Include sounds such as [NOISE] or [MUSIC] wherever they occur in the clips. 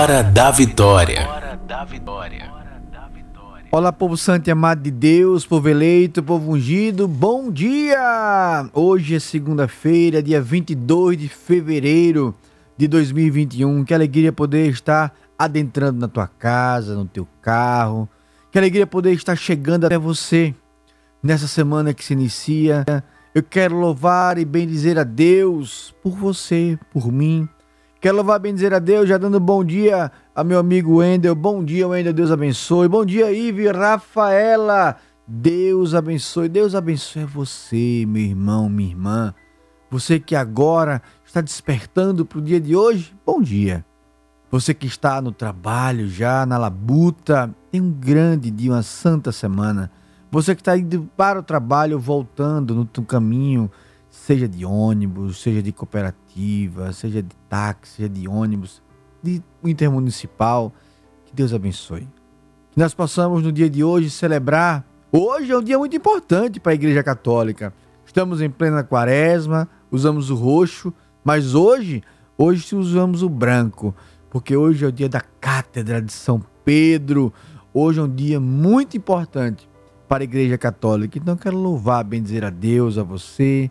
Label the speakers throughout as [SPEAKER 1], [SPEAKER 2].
[SPEAKER 1] Hora da Vitória.
[SPEAKER 2] Olá, povo santo e amado de Deus, povo eleito, povo ungido, bom dia! Hoje é segunda-feira, dia 22 de fevereiro de 2021. Que alegria poder estar adentrando na tua casa, no teu carro. Que alegria poder estar chegando até você nessa semana que se inicia. Eu quero louvar e bendizer a Deus por você, por mim. Quero louvar e bendizer a Deus, já dando bom dia a meu amigo Wendel. Bom dia, Wendel. Deus abençoe. Bom dia, Ive Rafaela. Deus abençoe. Deus abençoe você, meu irmão, minha irmã. Você que agora está despertando para o dia de hoje, bom dia. Você que está no trabalho já, na labuta, tem um grande dia, uma santa semana. Você que está indo para o trabalho, voltando no caminho, seja de ônibus, seja de cooperativa, seja de táxi, seja de ônibus, de intermunicipal, que Deus abençoe. Que nós possamos no dia de hoje celebrar Hoje é um dia muito importante para a Igreja Católica. Estamos em plena quaresma, usamos o roxo, mas hoje, hoje usamos o branco, porque hoje é o dia da Cátedra de São Pedro. Hoje é um dia muito importante para a Igreja Católica. Então quero louvar, bendizer a Deus, a você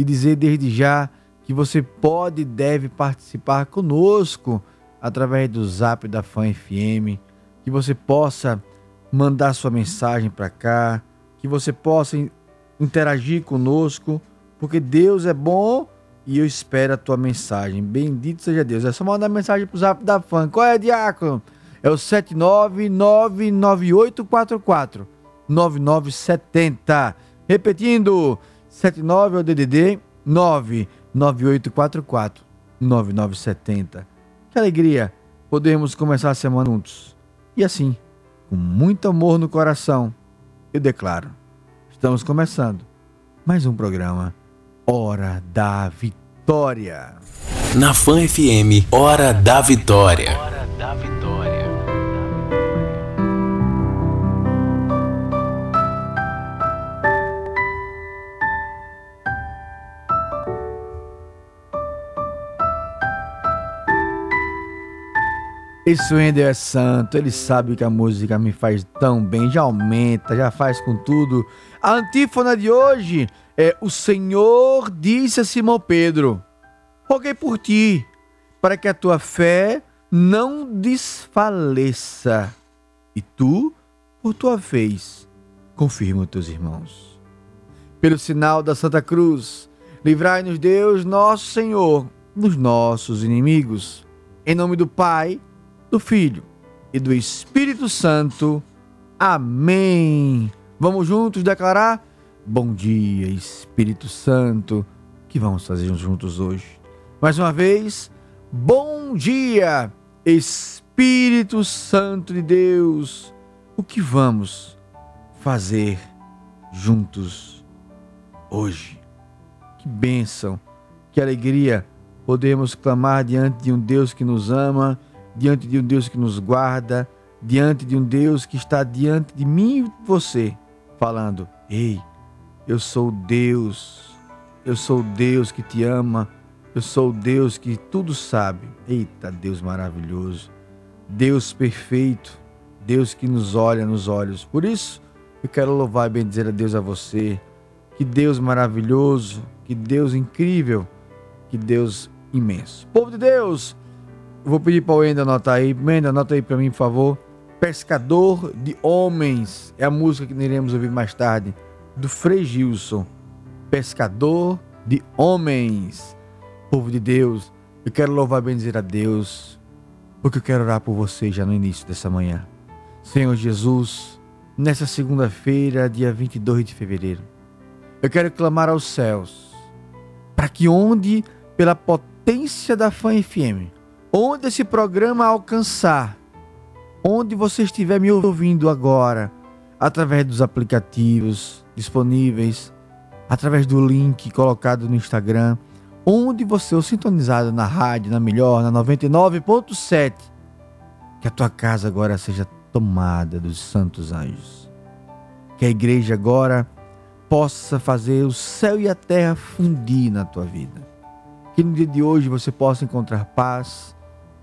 [SPEAKER 2] e dizer desde já que você pode e deve participar conosco através do Zap da Fã FM, que você possa mandar sua mensagem para cá, que você possa interagir conosco, porque Deus é bom e eu espero a tua mensagem. Bendito seja Deus. É só mandar mensagem pro zap da fã. Qual é, Diácono? É o 7999844 9970. Repetindo, 79 é o DDD 99844 9970. Que alegria podermos começar a semana juntos. E assim, com muito amor no coração, eu declaro Estamos começando mais um programa Hora da Vitória.
[SPEAKER 1] Na Fan FM, Hora da Vitória. Hora da Vitória.
[SPEAKER 2] Esse Wendel é santo, ele sabe que a música me faz tão bem, já aumenta, já faz com tudo. A antífona de hoje é: O Senhor disse a Simão Pedro: Roguei por ti, para que a tua fé não desfaleça. E tu, por tua vez, confirma os teus irmãos. Pelo sinal da Santa Cruz, livrai-nos Deus, nosso Senhor, dos nossos inimigos. Em nome do Pai, do Filho e do Espírito Santo. Amém. Vamos juntos declarar? Bom dia, Espírito Santo. que vamos fazer juntos hoje? Mais uma vez, bom dia, Espírito Santo de Deus. O que vamos fazer juntos hoje? Que bênção, que alegria podemos clamar diante de um Deus que nos ama diante de um Deus que nos guarda, diante de um Deus que está diante de mim e você, falando: Ei, eu sou Deus, eu sou Deus que te ama, eu sou Deus que tudo sabe. Eita, Deus maravilhoso, Deus perfeito, Deus que nos olha nos olhos. Por isso, eu quero louvar e bendizer a Deus a você. Que Deus maravilhoso, que Deus incrível, que Deus imenso. Povo de Deus, Vou pedir para o Ender anotar aí. Ender, anota aí para mim, por favor. Pescador de Homens. É a música que iremos ouvir mais tarde. Do Frei Gilson. Pescador de Homens. Povo de Deus, eu quero louvar e bendizer a Deus. Porque eu quero orar por você já no início dessa manhã. Senhor Jesus, nessa segunda-feira, dia 22 de fevereiro, eu quero clamar aos céus para que onde, pela potência da Fã FM, onde esse programa alcançar, onde você estiver me ouvindo agora, através dos aplicativos disponíveis, através do link colocado no Instagram, onde você ou sintonizado na rádio, na melhor, na 99.7, que a tua casa agora seja tomada dos santos anjos. Que a igreja agora possa fazer o céu e a terra fundir na tua vida. Que no dia de hoje você possa encontrar paz,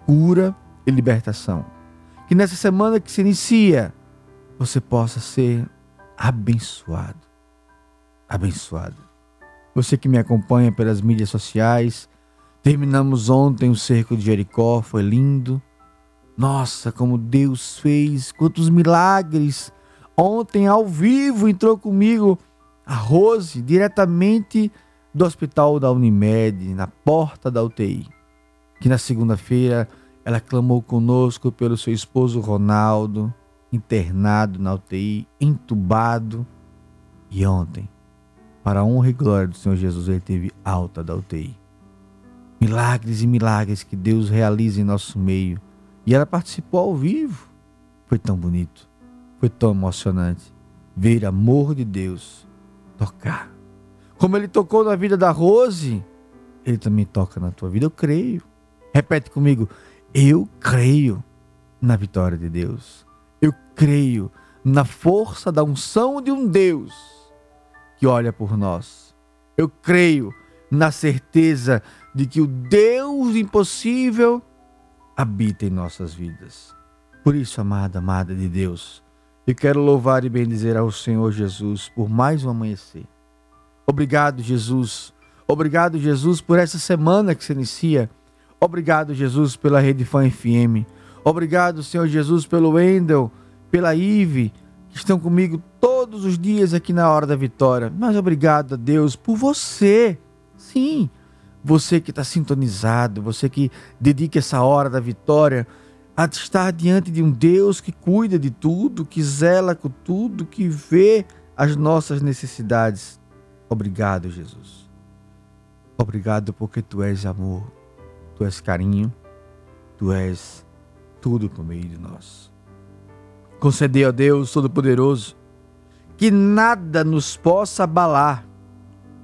[SPEAKER 2] cura e libertação. Que nessa semana que se inicia, você possa ser abençoado. Abençoado. Você que me acompanha pelas mídias sociais, terminamos ontem o cerco de Jericó, foi lindo. Nossa, como Deus fez, quantos milagres. Ontem, ao vivo, entrou comigo a Rose, diretamente do hospital da Unimed, na porta da UTI que na segunda-feira ela clamou conosco pelo seu esposo Ronaldo, internado na UTI, entubado. E ontem, para a honra e glória do Senhor Jesus, ele teve alta da UTI. Milagres e milagres que Deus realiza em nosso meio. E ela participou ao vivo. Foi tão bonito, foi tão emocionante ver amor de Deus tocar. Como ele tocou na vida da Rose, ele também toca na tua vida. Eu creio. Repete comigo. Eu creio na vitória de Deus. Eu creio na força da unção de um Deus que olha por nós. Eu creio na certeza de que o Deus impossível habita em nossas vidas. Por isso, amada, amada de Deus, eu quero louvar e bendizer ao Senhor Jesus por mais um amanhecer. Obrigado, Jesus. Obrigado, Jesus, por essa semana que se inicia. Obrigado, Jesus, pela Rede Fã FM. Obrigado, Senhor Jesus, pelo Wendel, pela Ive, que estão comigo todos os dias aqui na Hora da Vitória. Mas obrigado a Deus por você. Sim, você que está sintonizado, você que dedica essa hora da vitória a estar diante de um Deus que cuida de tudo, que zela com tudo, que vê as nossas necessidades. Obrigado, Jesus. Obrigado porque tu és amor, tu és carinho, tu és tudo por meio de nós. Concedei a Deus Todo-Poderoso que nada nos possa abalar,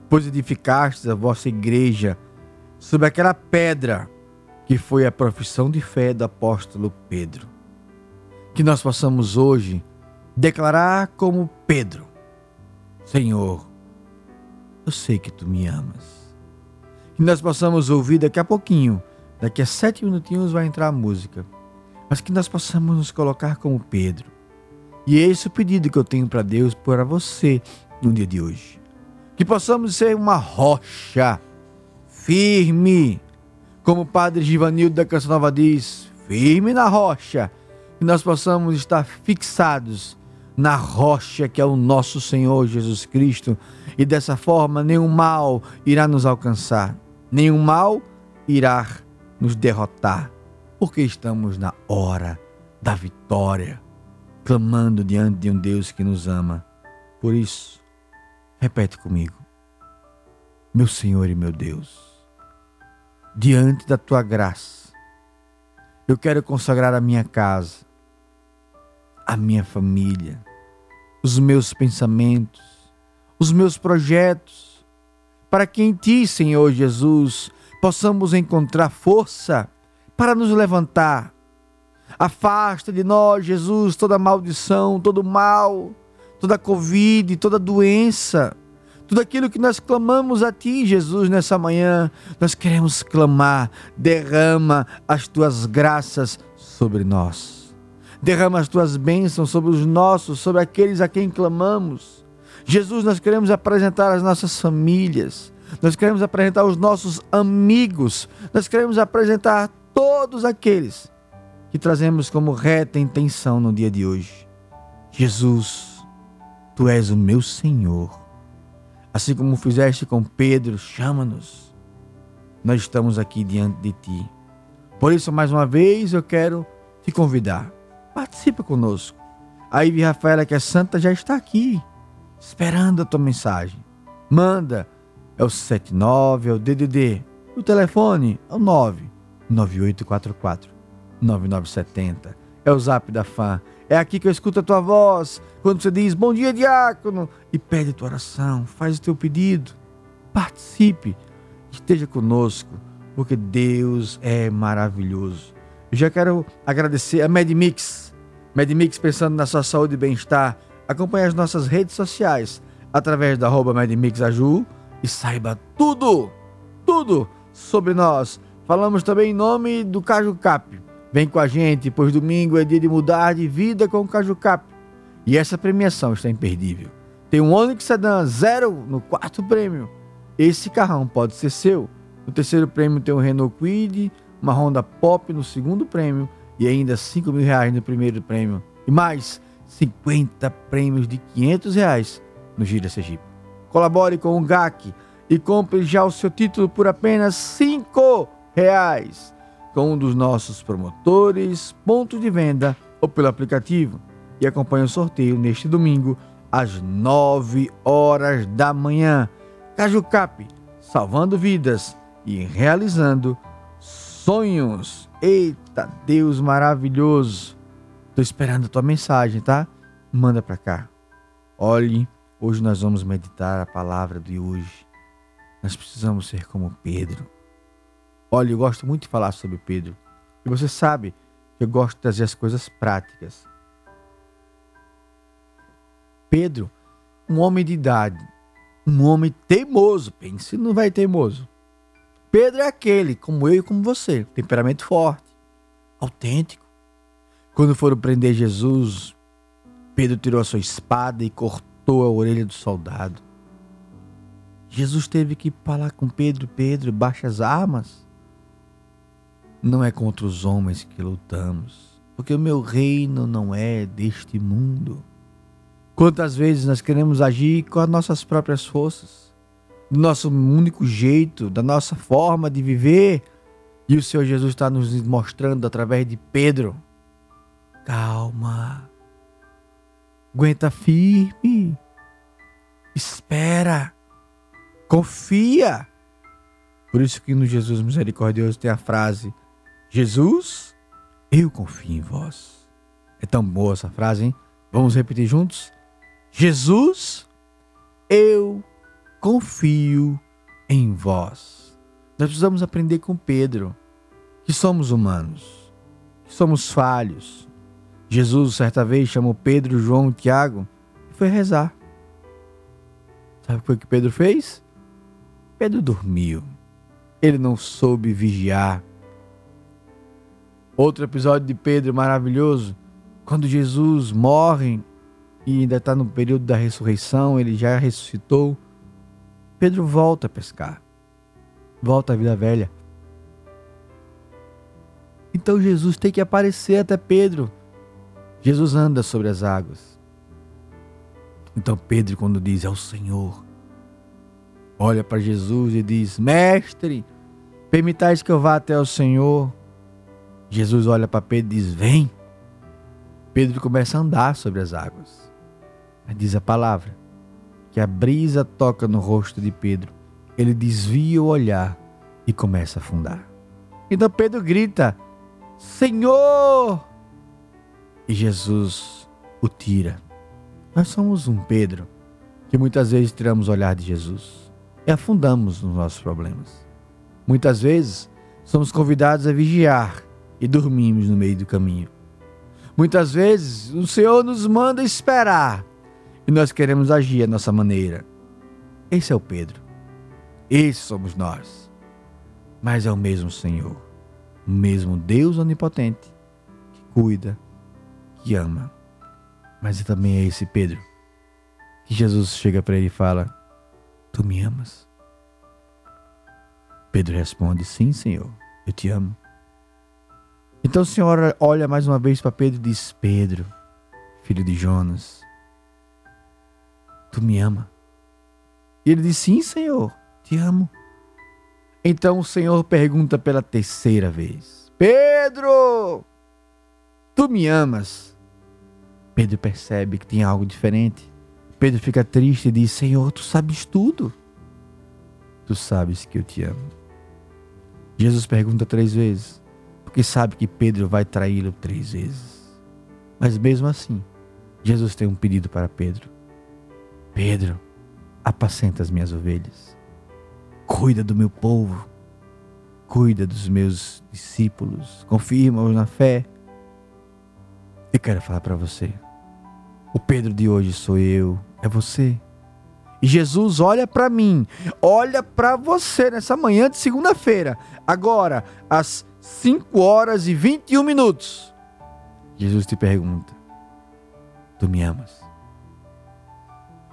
[SPEAKER 2] pois edificastes a vossa igreja sobre aquela pedra que foi a profissão de fé do apóstolo Pedro. Que nós possamos hoje declarar como Pedro: Senhor, eu sei que tu me amas. Que nós possamos ouvir daqui a pouquinho, daqui a sete minutinhos vai entrar a música, mas que nós possamos nos colocar como Pedro. E é esse o pedido que eu tenho para Deus, para você, no dia de hoje. Que possamos ser uma rocha firme. Como o padre Givanildo da Canção Nova diz, firme na rocha. Que nós possamos estar fixados na rocha que é o nosso Senhor Jesus Cristo. E dessa forma, nenhum mal irá nos alcançar, nenhum mal irá nos derrotar, porque estamos na hora da vitória, clamando diante de um Deus que nos ama. Por isso, repete comigo: Meu Senhor e meu Deus diante da tua graça. Eu quero consagrar a minha casa, a minha família, os meus pensamentos, os meus projetos, para que em ti, Senhor Jesus, possamos encontrar força para nos levantar. Afasta de nós, Jesus, toda maldição, todo mal, toda Covid, toda doença tudo aquilo que nós clamamos a Ti, Jesus, nessa manhã, nós queremos clamar. Derrama as Tuas graças sobre nós. Derrama as Tuas bênçãos sobre os nossos, sobre aqueles a quem clamamos. Jesus, nós queremos apresentar as nossas famílias. Nós queremos apresentar os nossos amigos. Nós queremos apresentar todos aqueles que trazemos como reta intenção no dia de hoje. Jesus, Tu és o meu Senhor Assim como fizeste com Pedro, chama-nos. Nós estamos aqui diante de ti. Por isso, mais uma vez, eu quero te convidar. Participa conosco. A Ivy Rafaela, que é santa, já está aqui, esperando a tua mensagem. Manda. É o 79, é o DDD. O telefone é o 99844 9970. É o zap da fã é aqui que eu escuto a tua voz. Quando você diz bom dia, diácono, e pede a tua oração, faz o teu pedido. Participe, esteja conosco, porque Deus é maravilhoso. Eu já quero agradecer a MedMix. MedMix pensando na sua saúde e bem-estar. Acompanhe as nossas redes sociais através da MedMixAju e saiba tudo, tudo sobre nós. Falamos também em nome do Caju Cap Vem com a gente, pois domingo é dia de mudar de vida com o Cajucap. E essa premiação está imperdível. Tem um Onix Sedan zero no quarto prêmio. Esse carrão pode ser seu. No terceiro prêmio tem um Renault Kwid, uma Honda Pop no segundo prêmio e ainda 5 mil reais no primeiro prêmio. E mais 50 prêmios de 500 reais no Gira Sergipe. Colabore com o GAC e compre já o seu título por apenas 5 reais com um dos nossos promotores, pontos de venda ou pelo aplicativo e acompanhe o sorteio neste domingo às 9 horas da manhã. Cajucap, salvando vidas e realizando sonhos. Eita, Deus maravilhoso. Tô esperando a tua mensagem, tá? Manda para cá. Olhe, hoje nós vamos meditar a palavra de hoje. Nós precisamos ser como Pedro Olha, eu gosto muito de falar sobre Pedro. E você sabe que eu gosto de trazer as coisas práticas. Pedro, um homem de idade, um homem teimoso, pense no vai teimoso. Pedro é aquele, como eu e como você, temperamento forte, autêntico. Quando foram prender Jesus, Pedro tirou a sua espada e cortou a orelha do soldado. Jesus teve que falar com Pedro: Pedro, baixa as armas. Não é contra os homens que lutamos, porque o meu reino não é deste mundo. Quantas vezes nós queremos agir com as nossas próprias forças, do nosso único jeito, da nossa forma de viver, e o Senhor Jesus está nos mostrando através de Pedro: calma, aguenta firme, espera, confia. Por isso que no Jesus misericordioso tem a frase: Jesus, eu confio em vós. É tão boa essa frase, hein? Vamos repetir juntos? Jesus, eu confio em vós. Nós precisamos aprender com Pedro que somos humanos, que somos falhos. Jesus, certa vez, chamou Pedro, João e Tiago e foi rezar. Sabe o que Pedro fez? Pedro dormiu. Ele não soube vigiar. Outro episódio de Pedro maravilhoso, quando Jesus morre e ainda está no período da ressurreição, ele já ressuscitou. Pedro volta a pescar, volta à vida velha. Então Jesus tem que aparecer até Pedro. Jesus anda sobre as águas. Então Pedro, quando diz é o Senhor, olha para Jesus e diz: Mestre, permitais que eu vá até o Senhor. Jesus olha para Pedro e diz: Vem. Pedro começa a andar sobre as águas. Diz a palavra que a brisa toca no rosto de Pedro. Ele desvia o olhar e começa a afundar. Então Pedro grita: Senhor! E Jesus o tira. Nós somos um Pedro que muitas vezes tiramos o olhar de Jesus e afundamos nos nossos problemas. Muitas vezes somos convidados a vigiar e dormimos no meio do caminho. Muitas vezes o Senhor nos manda esperar e nós queremos agir à nossa maneira. Esse é o Pedro. Esse somos nós. Mas é o mesmo Senhor, o mesmo Deus onipotente que cuida, que ama. Mas também é esse Pedro que Jesus chega para ele e fala: Tu me amas? Pedro responde: Sim, Senhor, eu te amo. Então o Senhor olha mais uma vez para Pedro e diz: Pedro, filho de Jonas, Tu me ama? E ele diz: Sim, Senhor, te amo. Então o Senhor pergunta pela terceira vez: Pedro, tu me amas? Pedro percebe que tem algo diferente. Pedro fica triste e diz: Senhor, tu sabes tudo. Tu sabes que eu te amo. Jesus pergunta três vezes, porque sabe que Pedro vai traí-lo três vezes. Mas mesmo assim, Jesus tem um pedido para Pedro. Pedro, apacenta as minhas ovelhas. Cuida do meu povo. Cuida dos meus discípulos. Confirma-os na fé. Eu quero falar para você. O Pedro de hoje sou eu, é você. E Jesus olha para mim, olha para você nessa manhã de segunda-feira. Agora, às 5 horas e 21 minutos. Jesus te pergunta: Tu me amas?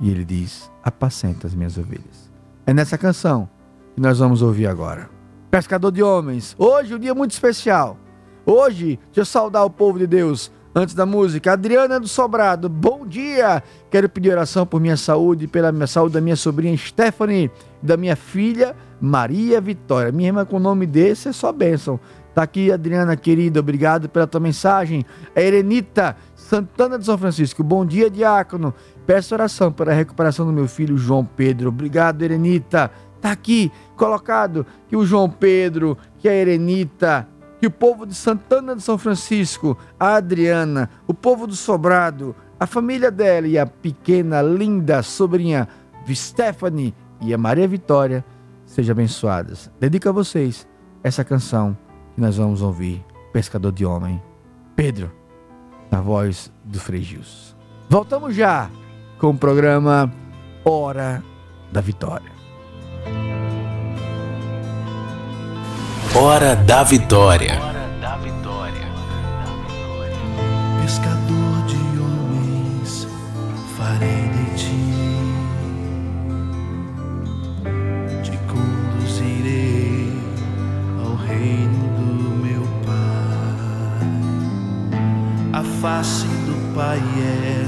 [SPEAKER 2] E ele diz: Apacenta as minhas ovelhas. É nessa canção que nós vamos ouvir agora. Pescador de homens, hoje um dia muito especial. Hoje, deixa eu saudar o povo de Deus. Antes da música, Adriana do Sobrado, bom dia! Quero pedir oração por minha saúde, pela minha saúde da minha sobrinha Stephanie, da minha filha Maria Vitória. Minha irmã com o nome desse é só bênção. Tá aqui, Adriana querida, obrigado pela tua mensagem. A Erenita Santana de São Francisco, bom dia, diácono. Peço oração para a recuperação do meu filho João Pedro. Obrigado, Erenita. Está aqui colocado que o João Pedro, que a Erenita, que o povo de Santana de São Francisco, a Adriana, o povo do Sobrado, a família dela e a pequena, linda sobrinha Stephanie e a Maria Vitória sejam abençoadas. Dedico a vocês essa canção que nós vamos ouvir, Pescador de Homem, Pedro, na voz do Frei Gilson. Voltamos já com o programa Hora da Vitória.
[SPEAKER 1] Hora da Vitória.
[SPEAKER 3] Pescador de homens, farei de ti. Te conduzirei ao reino do meu Pai. A face do Pai é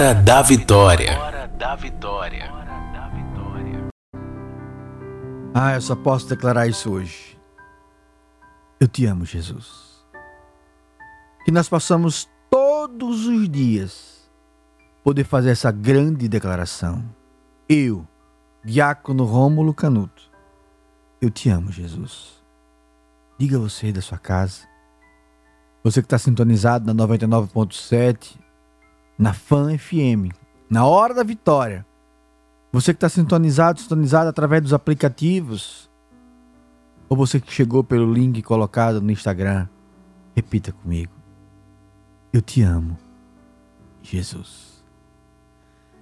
[SPEAKER 1] Hora da Vitória.
[SPEAKER 2] Ah, eu só posso declarar isso hoje. Eu te amo, Jesus. Que nós possamos todos os dias poder fazer essa grande declaração. Eu, Diácono Rômulo Canuto, eu te amo, Jesus. Diga você da sua casa. Você que está sintonizado na 99.7, na Fan FM, na Hora da Vitória. Você que está sintonizado, sintonizado através dos aplicativos. Ou você que chegou pelo link colocado no Instagram. Repita comigo. Eu te amo, Jesus.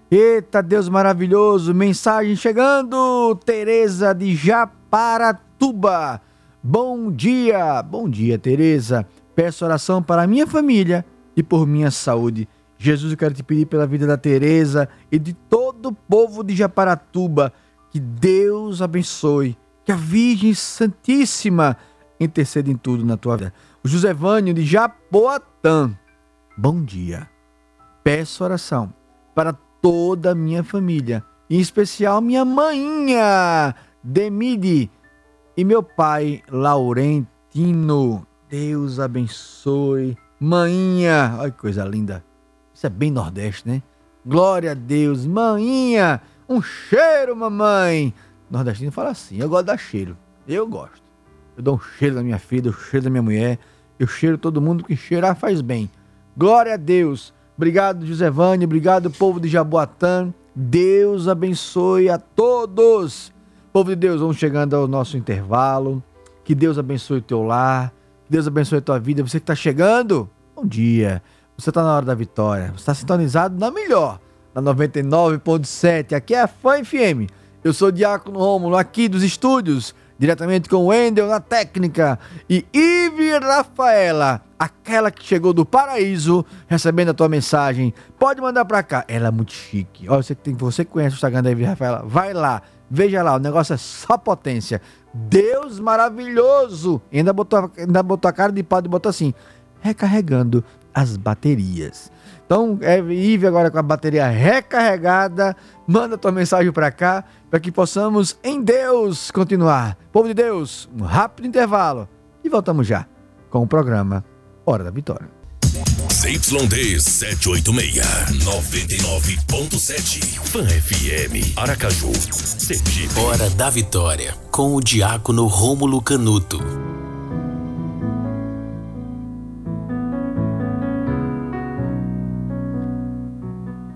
[SPEAKER 2] Eita Deus maravilhoso, mensagem chegando. Tereza de Japaratuba. Bom dia, bom dia, Tereza. Peço oração para minha família e por minha saúde. Jesus, eu quero te pedir pela vida da Tereza e de todo o povo de Japaratuba, que Deus abençoe, que a Virgem Santíssima interceda em tudo na tua vida. O José Vânio de Japoatã, bom dia. Peço oração para toda a minha família, em especial minha maninha, Demide, e meu pai, Laurentino. Deus abençoe. Maninha, olha que coisa linda. Isso é bem Nordeste, né? Glória a Deus. Maninha, um cheiro, mamãe. Nordestino fala assim, eu gosto dar cheiro. Eu gosto. Eu dou um cheiro da minha filha, o cheiro da minha mulher. Eu cheiro todo mundo que cheirar faz bem. Glória a Deus. Obrigado, José Vânia. Obrigado, povo de Jaboatã. Deus abençoe a todos. Povo de Deus, vamos chegando ao nosso intervalo. Que Deus abençoe o teu lar. Que Deus abençoe a tua vida. Você que está chegando, bom dia. Você está na hora da vitória. Você está sintonizado na melhor, na 99.7. Aqui é a Fã FM. Eu sou o Diácono Rômulo, aqui dos estúdios, diretamente com o Wendel na técnica. E Ive Rafaela, aquela que chegou do paraíso, recebendo a tua mensagem. Pode mandar pra cá. Ela é muito chique. Olha, você que, tem, você que conhece o Instagram da Ive Rafaela, vai lá. Veja lá, o negócio é só potência. Deus maravilhoso. E ainda botou, ainda botou a cara de pau e botou assim, recarregando as baterias. Então, é, Ive agora com a bateria recarregada, manda tua mensagem para cá, para que possamos em Deus continuar. Povo de Deus, um rápido intervalo e voltamos já com o programa Hora da Vitória.
[SPEAKER 4] ZYD 786, 99.7, Fan FM, Aracaju, Sergipe.
[SPEAKER 1] Hora da Vitória, com o diácono Rômulo Canuto.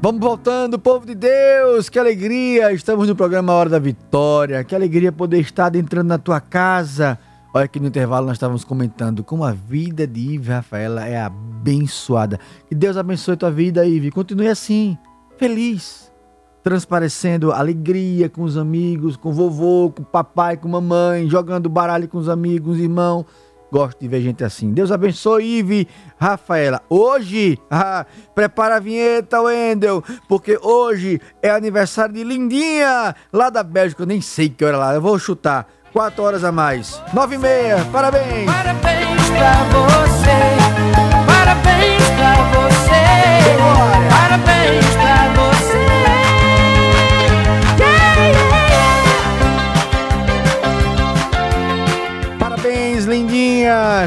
[SPEAKER 2] Vamos voltando, povo de Deus, que alegria! Estamos no programa Hora da Vitória, que alegria poder estar entrando na tua casa. Olha que no intervalo nós estávamos comentando como a vida de Ive Rafaela é abençoada. Que Deus abençoe tua vida, Ive. Continue assim, feliz, transparecendo alegria com os amigos, com vovô, com papai, com a mamãe, jogando baralho com os amigos, irmãos. Gosto de ver gente assim. Deus abençoe, Ive Rafaela. Hoje, [LAUGHS] ah, prepara a vinheta, Wendel, porque hoje é aniversário de Lindinha, lá da Bélgica. Eu nem sei que hora lá, eu vou chutar. Quatro horas a mais. Nove e meia, parabéns!
[SPEAKER 3] Parabéns pra você, parabéns pra você, parabéns pra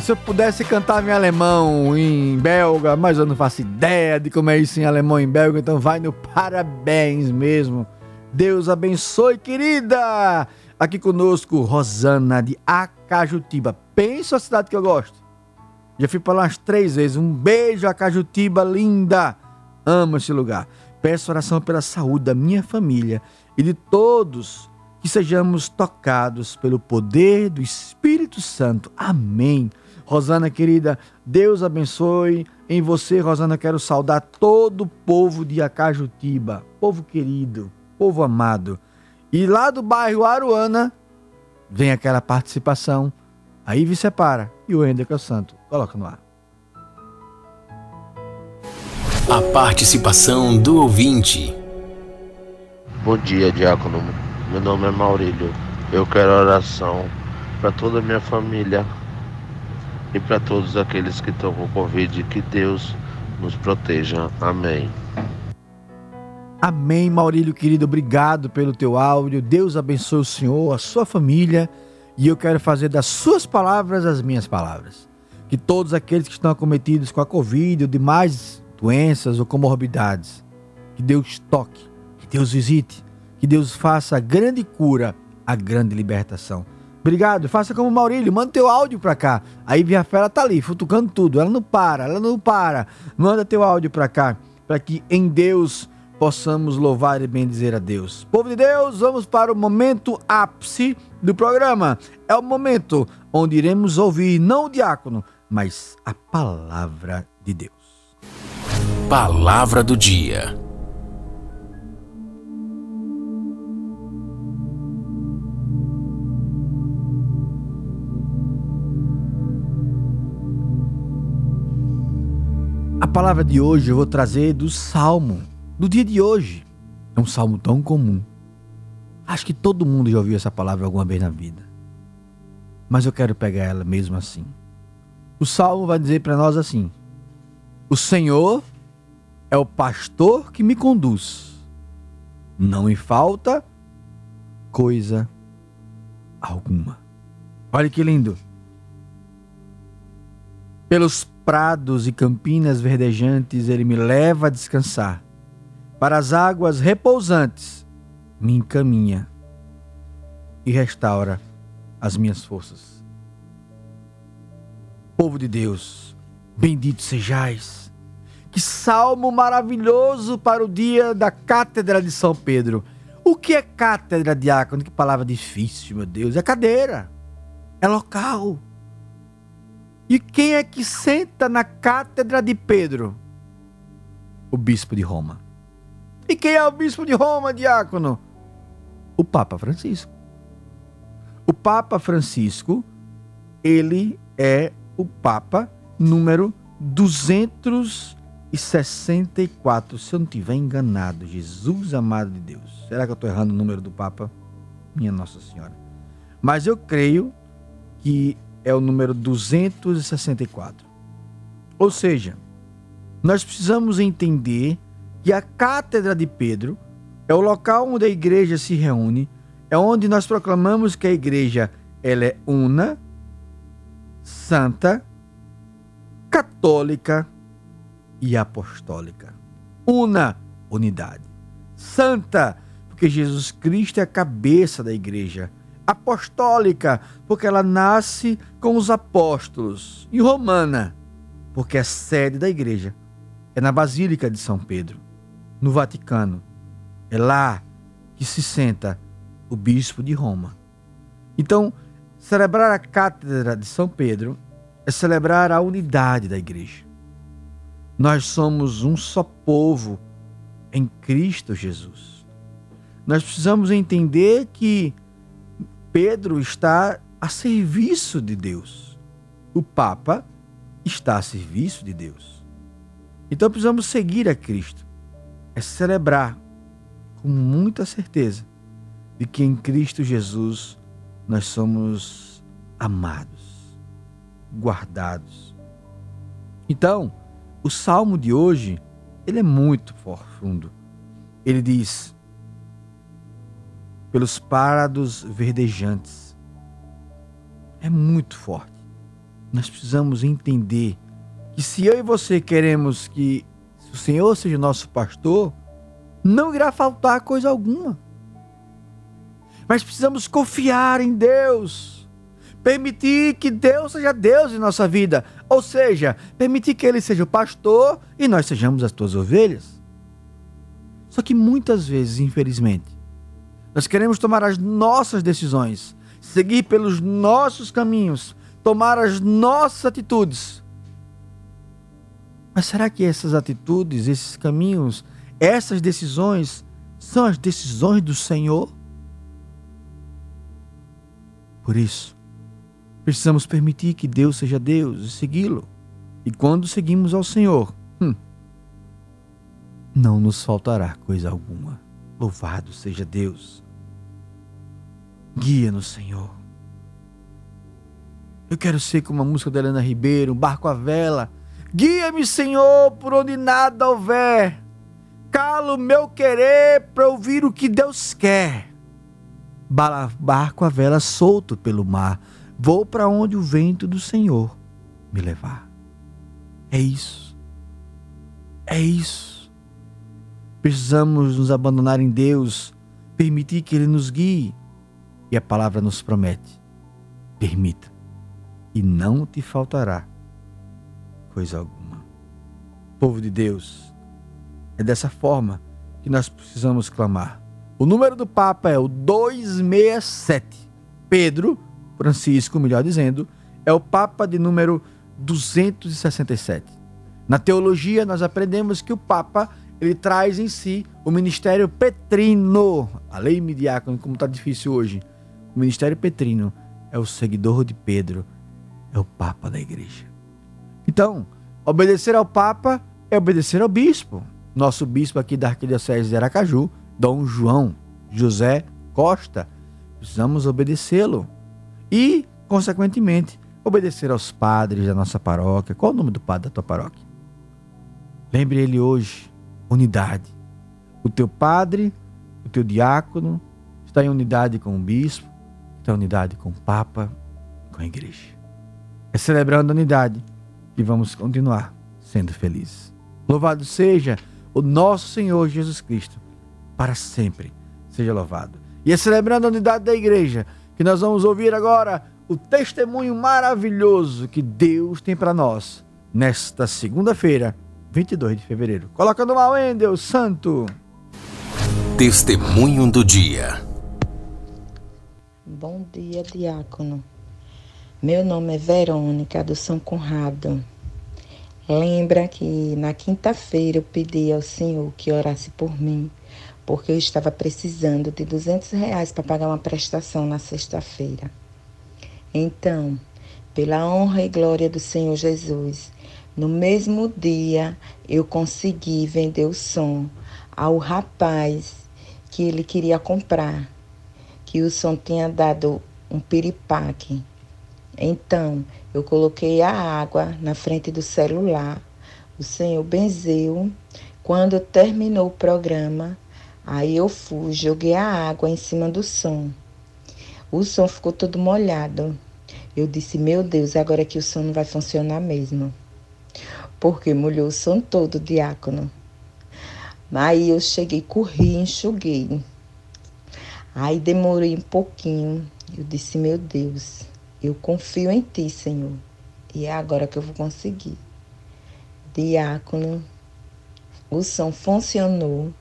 [SPEAKER 2] Se eu pudesse cantar em alemão, em belga, mas eu não faço ideia de como é isso em alemão em belga, então vai no parabéns mesmo. Deus abençoe, querida! Aqui conosco, Rosana de Acajutiba. Pensa a cidade que eu gosto. Já fui para lá umas três vezes. Um beijo, Acajutiba, linda! Amo esse lugar. Peço oração pela saúde da minha família e de todos que sejamos tocados pelo poder do Espírito Santo. Amém. Rosana querida, Deus abençoe em você, Rosana. Quero saudar todo o povo de Acajutiba, povo querido, povo amado. E lá do bairro Aruana vem aquela participação. Aí vi separa e o Ender que é o santo. Coloca no ar.
[SPEAKER 1] A participação do ouvinte.
[SPEAKER 5] Bom dia, Diácono. Meu nome é Maurílio. Eu quero oração para toda a minha família e para todos aqueles que estão com Covid. Que Deus nos proteja. Amém.
[SPEAKER 2] Amém, Maurílio querido. Obrigado pelo teu áudio. Deus abençoe o senhor, a sua família. E eu quero fazer das suas palavras as minhas palavras. Que todos aqueles que estão acometidos com a Covid ou demais doenças ou comorbidades, que Deus toque, que Deus visite, que Deus faça a grande cura, a grande libertação. Obrigado, faça como Maurílio, manda teu áudio pra cá. Aí Via Fera tá ali, futucando tudo. Ela não para, ela não para. Manda teu áudio pra cá, para que em Deus possamos louvar e bendizer a Deus. Povo de Deus, vamos para o momento ápice do programa. É o momento onde iremos ouvir não o diácono, mas a palavra de Deus.
[SPEAKER 1] Palavra do dia.
[SPEAKER 2] Palavra de hoje eu vou trazer do Salmo, do dia de hoje. É um salmo tão comum. Acho que todo mundo já ouviu essa palavra alguma vez na vida. Mas eu quero pegar ela mesmo assim. O salmo vai dizer para nós assim: O Senhor é o pastor que me conduz. Não me falta coisa alguma. Olha que lindo. Pelos prados e campinas verdejantes ele me leva a descansar. Para as águas repousantes me encaminha e restaura as minhas forças. Povo de Deus, bendito sejais. Que salmo maravilhoso para o dia da Cátedra de São Pedro. O que é cátedra, diácono? Que palavra difícil, meu Deus. É cadeira. É local. E quem é que senta na cátedra de Pedro? O bispo de Roma. E quem é o bispo de Roma, diácono? O Papa Francisco. O Papa Francisco, ele é o Papa número 264, se eu não estiver enganado. Jesus amado de Deus. Será que eu estou errando o número do Papa? Minha Nossa Senhora. Mas eu creio que é o número 264. Ou seja, nós precisamos entender que a Cátedra de Pedro é o local onde a igreja se reúne, é onde nós proclamamos que a igreja ela é una, santa, católica e apostólica. Una, unidade. Santa, porque Jesus Cristo é a cabeça da igreja apostólica, porque ela nasce com os apóstolos, e romana, porque é sede da igreja. É na Basílica de São Pedro, no Vaticano. É lá que se senta o bispo de Roma. Então, celebrar a cátedra de São Pedro é celebrar a unidade da igreja. Nós somos um só povo em Cristo Jesus. Nós precisamos entender que Pedro está a serviço de Deus. O Papa está a serviço de Deus. Então precisamos seguir a Cristo. É celebrar com muita certeza de que em Cristo Jesus nós somos amados, guardados. Então, o salmo de hoje, ele é muito profundo. Ele diz: pelos parados verdejantes. É muito forte. Nós precisamos entender que se eu e você queremos que o Senhor seja nosso pastor, não irá faltar coisa alguma. Mas precisamos confiar em Deus. Permitir que Deus seja Deus em nossa vida. Ou seja, permitir que Ele seja o pastor e nós sejamos as tuas ovelhas. Só que muitas vezes, infelizmente, nós queremos tomar as nossas decisões, seguir pelos nossos caminhos, tomar as nossas atitudes. Mas será que essas atitudes, esses caminhos, essas decisões são as decisões do Senhor? Por isso, precisamos permitir que Deus seja Deus e segui-lo. E quando seguimos ao Senhor, hum, não nos faltará coisa alguma. Louvado seja Deus. Guia-nos, Senhor. Eu quero ser como a música da Helena Ribeiro, um barco à vela. Guia-me, Senhor, por onde nada houver. calo meu querer para ouvir o que Deus quer. Barco a vela solto pelo mar, vou para onde o vento do Senhor me levar. É isso. É isso. Precisamos nos abandonar em Deus, permitir que Ele nos guie. A palavra nos promete: permita, e não te faltará coisa alguma. Povo de Deus, é dessa forma que nós precisamos clamar. O número do Papa é o 267. Pedro, Francisco, melhor dizendo, é o Papa de número 267. Na teologia, nós aprendemos que o Papa ele traz em si o ministério petrino. A lei diácono, como está difícil hoje. O ministério petrino é o seguidor de Pedro, é o Papa da igreja. Então, obedecer ao Papa é obedecer ao bispo nosso bispo aqui da Arquidiocese de Aracaju, Dom João José Costa. Precisamos obedecê-lo e, consequentemente, obedecer aos padres da nossa paróquia. Qual o nome do padre da tua paróquia? Lembre ele hoje, unidade. O teu padre, o teu diácono está em unidade com o bispo, em unidade com o papa, com a igreja. É celebrando a unidade que vamos continuar sendo felizes. Louvado seja o nosso Senhor Jesus Cristo, para sempre seja louvado. E é celebrando a unidade da igreja que nós vamos ouvir agora o testemunho maravilhoso que Deus tem para nós nesta segunda-feira, 22 de fevereiro. Coloca no mal, Deus Santo.
[SPEAKER 1] Testemunho do dia.
[SPEAKER 6] Bom dia, diácono. Meu nome é Verônica do São Conrado. Lembra que na quinta-feira eu pedi ao Senhor que orasse por mim, porque eu estava precisando de 200 reais para pagar uma prestação na sexta-feira. Então, pela honra e glória do Senhor Jesus, no mesmo dia eu consegui vender o som ao rapaz que ele queria comprar, som tinha dado um piripaque. Então, eu coloquei a água na frente do celular. O Senhor benzeu. Quando terminou o programa, aí eu fui, joguei a água em cima do som. O som ficou todo molhado. Eu disse, meu Deus, agora que o som não vai funcionar mesmo. Porque molhou o som todo, diácono. Aí eu cheguei, corri, enxuguei. Aí demorei um pouquinho. Eu disse, meu Deus, eu confio em ti, Senhor. E é agora que eu vou conseguir. Diácono, o som funcionou.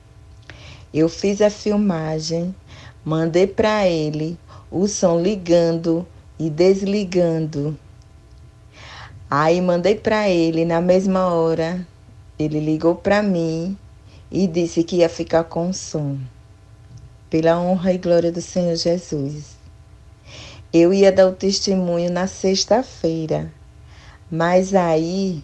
[SPEAKER 6] Eu fiz a filmagem, mandei para ele o som ligando e desligando. Aí mandei para ele na mesma hora. Ele ligou para mim e disse que ia ficar com o som. Pela honra e glória do Senhor Jesus. Eu ia dar o testemunho na sexta-feira, mas aí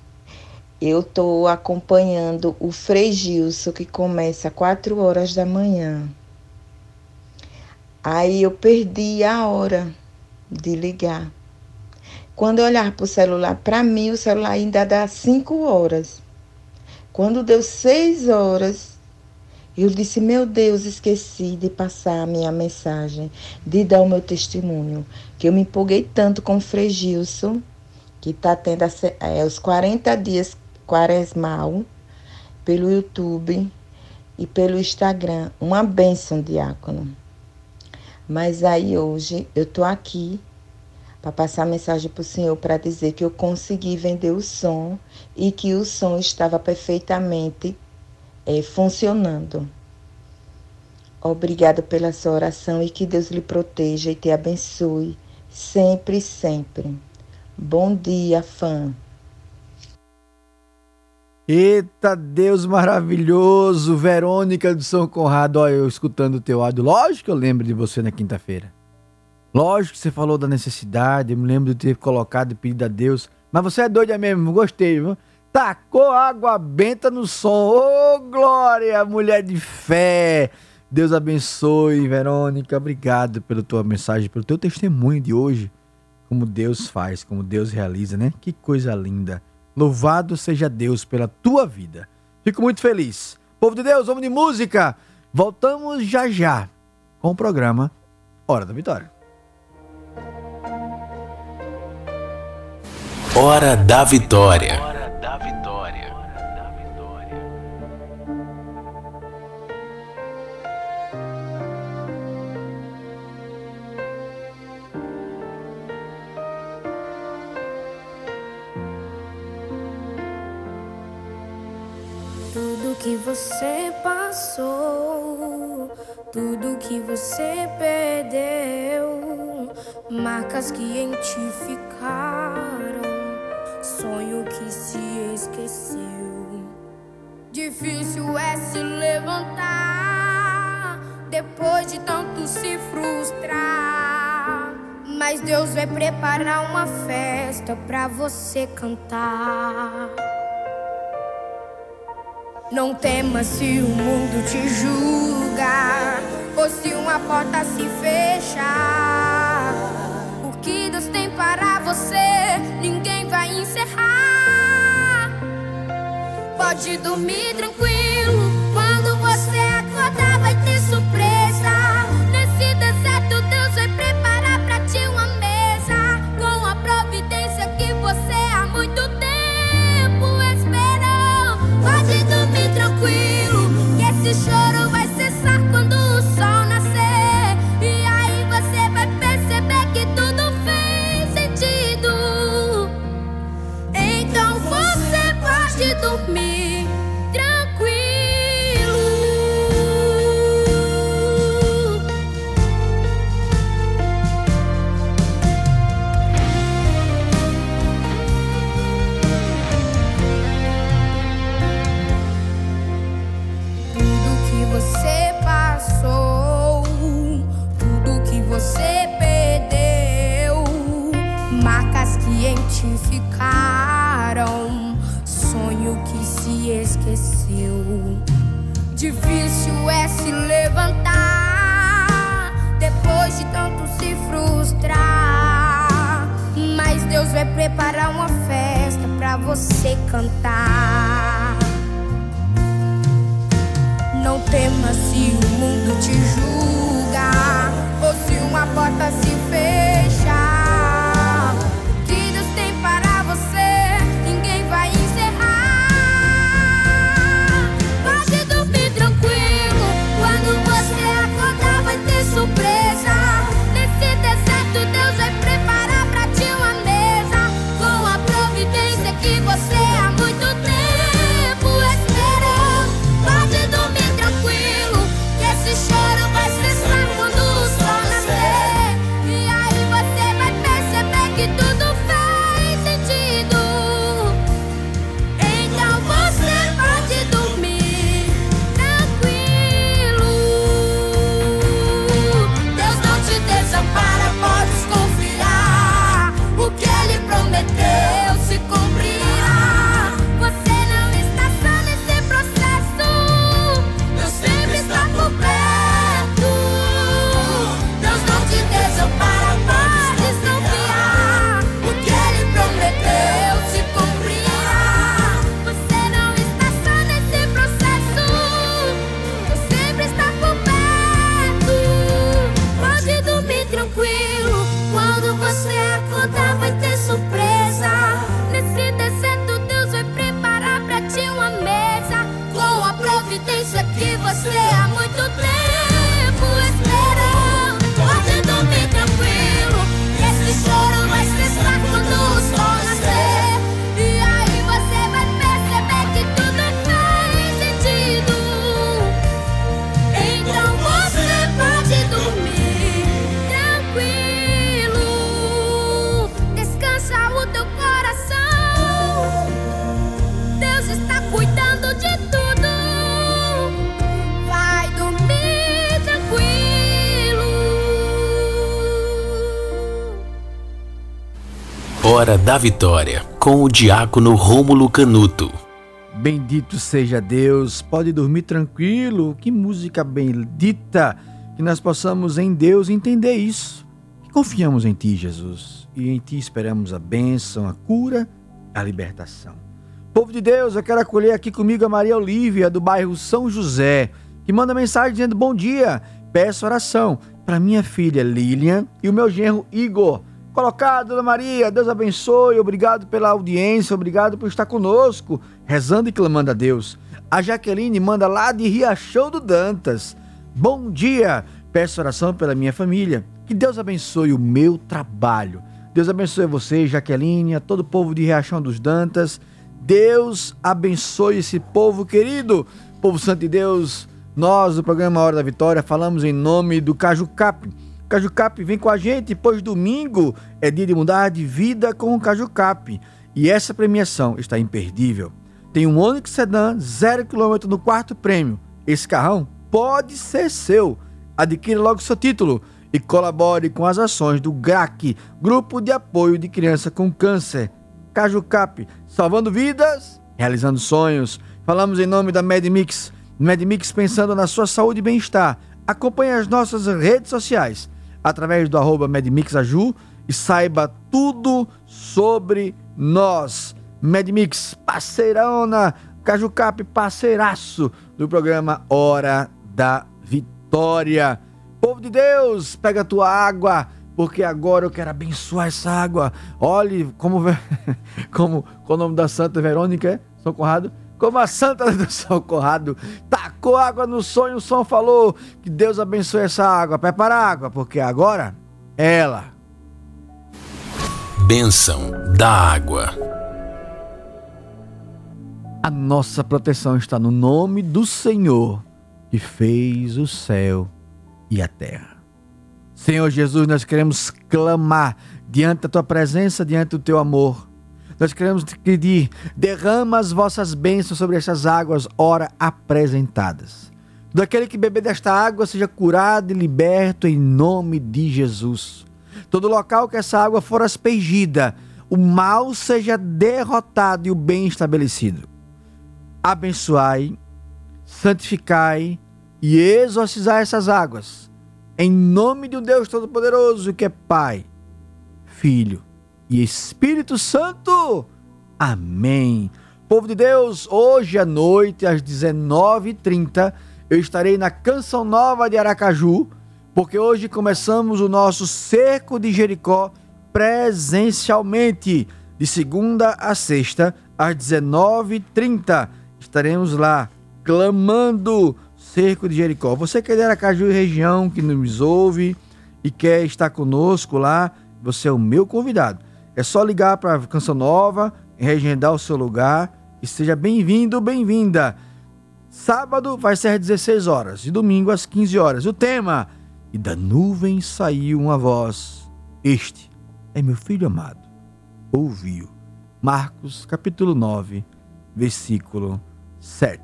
[SPEAKER 6] eu estou acompanhando o Frei Gilson, que começa às quatro horas da manhã. Aí eu perdi a hora de ligar. Quando eu olhar para o celular, para mim o celular ainda dá cinco horas. Quando deu seis horas, eu disse, meu Deus, esqueci de passar a minha mensagem, de dar o meu testemunho, que eu me empolguei tanto com o Frei Gilson, que está tendo é, os 40 dias quaresmal pelo YouTube e pelo Instagram. Uma bênção, diácono. Mas aí hoje eu estou aqui para passar a mensagem para o Senhor para dizer que eu consegui vender o som e que o som estava perfeitamente é, funcionando. Obrigada pela sua oração e que Deus lhe proteja e te abençoe sempre sempre. Bom dia, fã.
[SPEAKER 2] Eita Deus maravilhoso, Verônica do São Conrado, olha eu escutando o teu áudio. Lógico que eu lembro de você na quinta-feira. Lógico que você falou da necessidade, eu me lembro de ter colocado e pedido a Deus. Mas você é doida mesmo, gostei, viu? Tacou água benta no som. Ô, oh, glória, mulher de fé. Deus abençoe, Verônica. Obrigado pela tua mensagem, pelo teu testemunho de hoje. Como Deus faz, como Deus realiza, né? Que coisa linda. Louvado seja Deus pela tua vida. Fico muito feliz. Povo de Deus, vamos de música. Voltamos já já com o programa Hora da Vitória.
[SPEAKER 1] Hora da Vitória.
[SPEAKER 7] Que você passou, tudo que você perdeu, marcas que em ti ficaram, sonho que se esqueceu. Difícil é se levantar depois de tanto se frustrar. Mas Deus vai preparar uma festa pra você cantar. Não temas se o mundo te julga ou se uma porta se fechar. O que Deus tem para você, ninguém vai encerrar. Pode dormir tranquilo,
[SPEAKER 1] Hora da Vitória, com o diácono Rômulo Canuto.
[SPEAKER 2] Bendito seja Deus, pode dormir tranquilo. Que música bendita que nós possamos em Deus entender isso. Confiamos em Ti, Jesus, e em Ti esperamos a bênção, a cura, a libertação. Povo de Deus, eu quero acolher aqui comigo a Maria Olívia, do bairro São José, que manda mensagem dizendo bom dia, peço oração para minha filha Lilian e o meu genro Igor. Colocado, Dona Maria, Deus abençoe, obrigado pela audiência, obrigado por estar conosco, rezando e clamando a Deus. A Jaqueline manda lá de Riachão do Dantas. Bom dia, peço oração pela minha família. Que Deus abençoe o meu trabalho. Deus abençoe você, Jaqueline, a todo o povo de Riachão dos Dantas. Deus abençoe esse povo querido, povo santo de Deus. Nós, do programa Hora da Vitória, falamos em nome do Caju Cap. Caju Cap vem com a gente, pois domingo é dia de mudar de vida com o Caju Cap. E essa premiação está imperdível. Tem um Onix Sedan 0 km no quarto prêmio. Esse carrão pode ser seu. Adquira logo seu título e colabore com as ações do GRAC, Grupo de Apoio de Criança com Câncer. Caju Cap, salvando vidas, realizando sonhos. Falamos em nome da MedMix. MedMix pensando na sua saúde e bem-estar. Acompanhe as nossas redes sociais através do arroba MedMixAju e saiba tudo sobre nós. MedMix, parceirona, Caju Cap, parceiraço do programa Hora da Vitória. Povo de Deus, pega a tua água, porque agora eu quero abençoar essa água. Olhe como, [LAUGHS] como, qual o nome da Santa Verônica é? São Conrado? Como a Santa do São Conrado tacou água no sonho, o som falou que Deus abençoe essa água. Prepara a água, porque agora ela.
[SPEAKER 1] Bênção da água.
[SPEAKER 2] A nossa proteção está no nome do Senhor que fez o céu e a terra. Senhor Jesus, nós queremos clamar diante da tua presença, diante do teu amor. Nós queremos te pedir, derrama as vossas bênçãos sobre essas águas, ora apresentadas. Daquele que beber desta água seja curado e liberto em nome de Jesus. Todo local que essa água for aspergida, o mal seja derrotado e o bem estabelecido. Abençoai, santificai e exorcizai essas águas, em nome de um Deus Todo-Poderoso que é Pai, Filho e Espírito Santo. Amém. Povo de Deus, hoje à noite, às 19h30, eu estarei na Canção Nova de Aracaju, porque hoje começamos o nosso Cerco de Jericó presencialmente, de segunda a sexta, às 19h30. Estaremos lá clamando Cerco de Jericó. Você que é de Aracaju e região, que nos ouve e quer estar conosco lá, você é o meu convidado. É só ligar para Canção Nova, regendar o seu lugar e seja bem-vindo, bem-vinda. Sábado vai ser às 16 horas e domingo às 15 horas. O tema: E da nuvem saiu uma voz. Este é meu filho amado. Ouviu. Marcos, capítulo 9, versículo 7.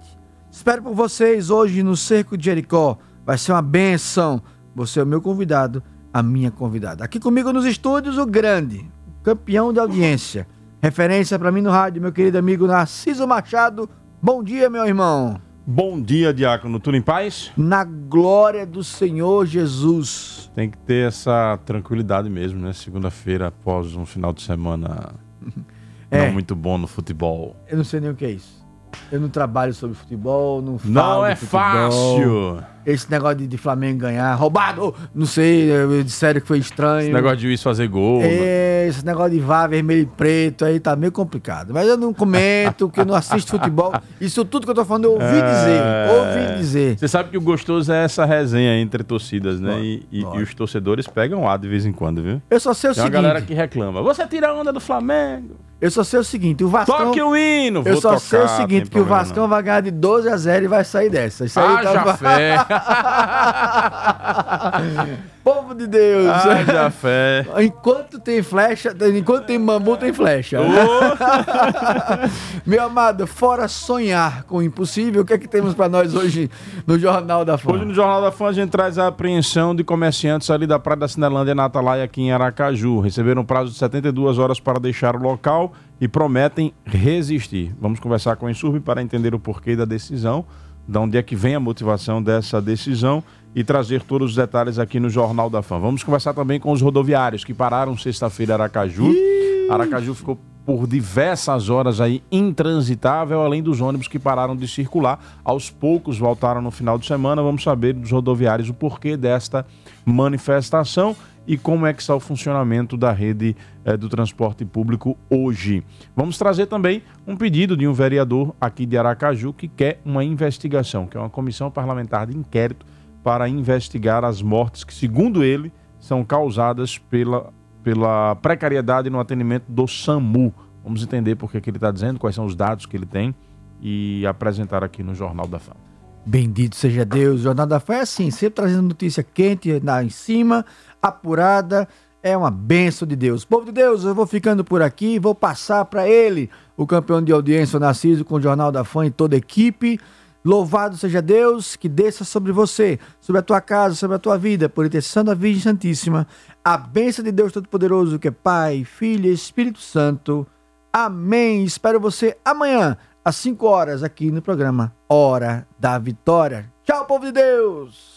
[SPEAKER 2] Espero por vocês hoje no Cerco de Jericó. Vai ser uma benção. Você é o meu convidado, a minha convidada. Aqui comigo nos estúdios, o grande, campeão de audiência. Referência para mim no rádio, meu querido amigo Narciso Machado. Bom dia, meu irmão.
[SPEAKER 8] Bom dia, Diácono. Tudo em paz?
[SPEAKER 2] Na glória do Senhor Jesus.
[SPEAKER 8] Tem que ter essa tranquilidade mesmo, né? Segunda-feira, após um final de semana [LAUGHS]
[SPEAKER 2] É.
[SPEAKER 8] não muito bom no futebol.
[SPEAKER 2] Eu não sei nem o que é isso. Eu não trabalho sobre futebol, não falo
[SPEAKER 8] Não é
[SPEAKER 2] futebol.
[SPEAKER 8] fácil.
[SPEAKER 2] Esse negócio de, de Flamengo ganhar, roubado, não sei, disseram que foi estranho.
[SPEAKER 8] Esse negócio de juiz fazer gol.
[SPEAKER 2] É, esse negócio de vá vermelho e preto aí tá meio complicado. Mas eu não comento, que eu não assisto futebol. Isso tudo que eu tô falando eu ouvi dizer.
[SPEAKER 8] É.
[SPEAKER 2] Ouvi dizer.
[SPEAKER 8] Você sabe que o gostoso é essa resenha entre torcidas, né? E, e- e os torcedores pegam lá de vez em quando, viu?
[SPEAKER 2] Eu só sei o
[SPEAKER 8] Tem uma
[SPEAKER 2] seguinte.
[SPEAKER 8] galera que reclama. Você tira a onda do Flamengo.
[SPEAKER 2] Eu só sei o seguinte, o Vascão.
[SPEAKER 8] Toque o hino.
[SPEAKER 2] Eu só sei o
[SPEAKER 8] tocar,
[SPEAKER 2] seguinte, que o
[SPEAKER 8] não.
[SPEAKER 2] vai ganhar de 12 a 0 e vai sair dessa. Isso aí
[SPEAKER 8] Haja
[SPEAKER 2] tá...
[SPEAKER 8] fé. [LAUGHS]
[SPEAKER 2] Povo de Deus.
[SPEAKER 8] Haja fé. [LAUGHS]
[SPEAKER 2] Enquanto tem flecha, enquanto tem bambu, tem flecha. [LAUGHS] Meu amado, fora sonhar com o impossível, o que é que temos pra nós hoje no Jornal da Fama?
[SPEAKER 8] Hoje no Jornal da Fã a gente traz a apreensão de comerciantes ali da Praia da Cinelândia na Atalaia aqui em Aracaju. Receberam um prazo de 72 horas para deixar o local e prometem resistir. Vamos conversar com a Insurb para entender o porquê da decisão, de onde é que vem a motivação dessa decisão e trazer todos os detalhes aqui no Jornal da Fã. Vamos conversar também com os rodoviários que pararam sexta-feira em Aracaju. Aracaju ficou por diversas horas aí intransitável, além dos ônibus que pararam de circular. Aos poucos voltaram no final de semana. Vamos saber dos rodoviários o porquê desta manifestação e como é que está o funcionamento da rede eh, do transporte público hoje. Vamos trazer também um pedido de um vereador aqui de Aracaju que quer uma investigação, que é uma comissão parlamentar de inquérito para investigar as mortes que, segundo ele, são causadas pela, pela precariedade no atendimento do SAMU. Vamos entender por que, que ele está dizendo, quais são os dados que ele tem e apresentar aqui no Jornal da Fama.
[SPEAKER 2] Bendito seja Deus. O Jornal da Fé é assim, sempre trazendo notícia quente lá em cima, apurada. É uma benção de Deus. Povo de Deus, eu vou ficando por aqui, vou passar para ele, o campeão de audiência, o Narciso, com o Jornal da Fã e toda a equipe. Louvado seja Deus que desça sobre você, sobre a tua casa, sobre a tua vida, por intercessão da Virgem Santíssima. A bênção de Deus Todo-Poderoso, que é Pai, Filho e Espírito Santo. Amém. Espero você amanhã, às 5 horas, aqui no programa Hora da Vitória. Tchau, povo de Deus!